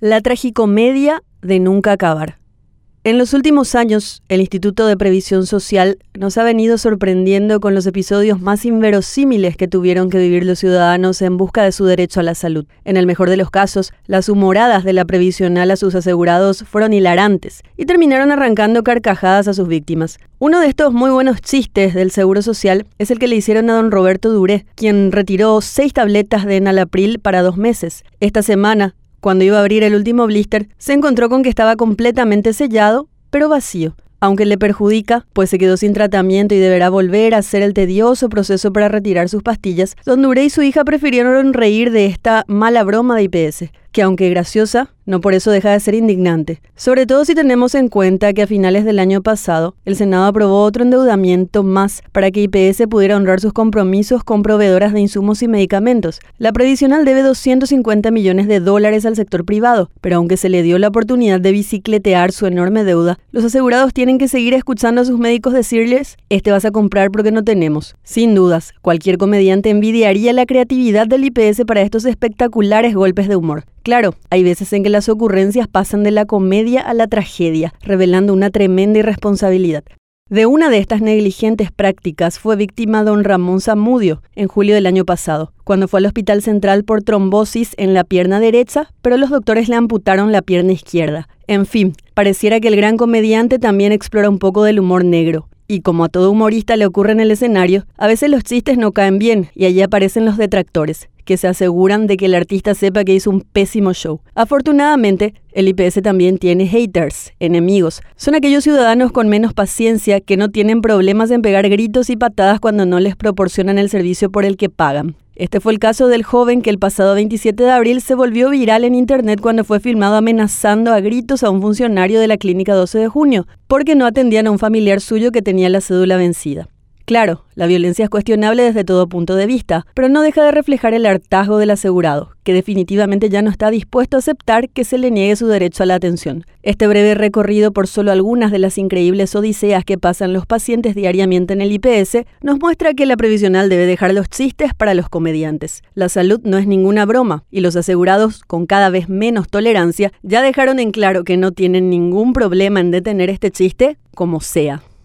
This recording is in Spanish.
La tragicomedia de nunca acabar. En los últimos años, el Instituto de Previsión Social nos ha venido sorprendiendo con los episodios más inverosímiles que tuvieron que vivir los ciudadanos en busca de su derecho a la salud. En el mejor de los casos, las humoradas de la previsional a sus asegurados fueron hilarantes y terminaron arrancando carcajadas a sus víctimas. Uno de estos muy buenos chistes del Seguro Social es el que le hicieron a don Roberto Duré, quien retiró seis tabletas de Enalapril para dos meses. Esta semana, cuando iba a abrir el último blister, se encontró con que estaba completamente sellado, pero vacío aunque le perjudica, pues se quedó sin tratamiento y deberá volver a hacer el tedioso proceso para retirar sus pastillas, Don Duré y su hija prefirieron reír de esta mala broma de IPS, que aunque graciosa, no por eso deja de ser indignante. Sobre todo si tenemos en cuenta que a finales del año pasado, el Senado aprobó otro endeudamiento más para que IPS pudiera honrar sus compromisos con proveedoras de insumos y medicamentos. La previsional debe 250 millones de dólares al sector privado, pero aunque se le dio la oportunidad de bicicletear su enorme deuda, los asegurados tienen que seguir escuchando a sus médicos decirles, este vas a comprar porque no tenemos. Sin dudas, cualquier comediante envidiaría la creatividad del IPS para estos espectaculares golpes de humor. Claro, hay veces en que las ocurrencias pasan de la comedia a la tragedia, revelando una tremenda irresponsabilidad. De una de estas negligentes prácticas fue víctima don Ramón Zamudio en julio del año pasado, cuando fue al Hospital Central por trombosis en la pierna derecha, pero los doctores le amputaron la pierna izquierda. En fin, pareciera que el gran comediante también explora un poco del humor negro. Y como a todo humorista le ocurre en el escenario, a veces los chistes no caen bien y allí aparecen los detractores que se aseguran de que el artista sepa que hizo un pésimo show. Afortunadamente, el IPS también tiene haters, enemigos. Son aquellos ciudadanos con menos paciencia que no tienen problemas en pegar gritos y patadas cuando no les proporcionan el servicio por el que pagan. Este fue el caso del joven que el pasado 27 de abril se volvió viral en internet cuando fue filmado amenazando a gritos a un funcionario de la clínica 12 de junio, porque no atendían a un familiar suyo que tenía la cédula vencida. Claro, la violencia es cuestionable desde todo punto de vista, pero no deja de reflejar el hartazgo del asegurado, que definitivamente ya no está dispuesto a aceptar que se le niegue su derecho a la atención. Este breve recorrido por solo algunas de las increíbles odiseas que pasan los pacientes diariamente en el IPS nos muestra que la previsional debe dejar los chistes para los comediantes. La salud no es ninguna broma, y los asegurados, con cada vez menos tolerancia, ya dejaron en claro que no tienen ningún problema en detener este chiste como sea.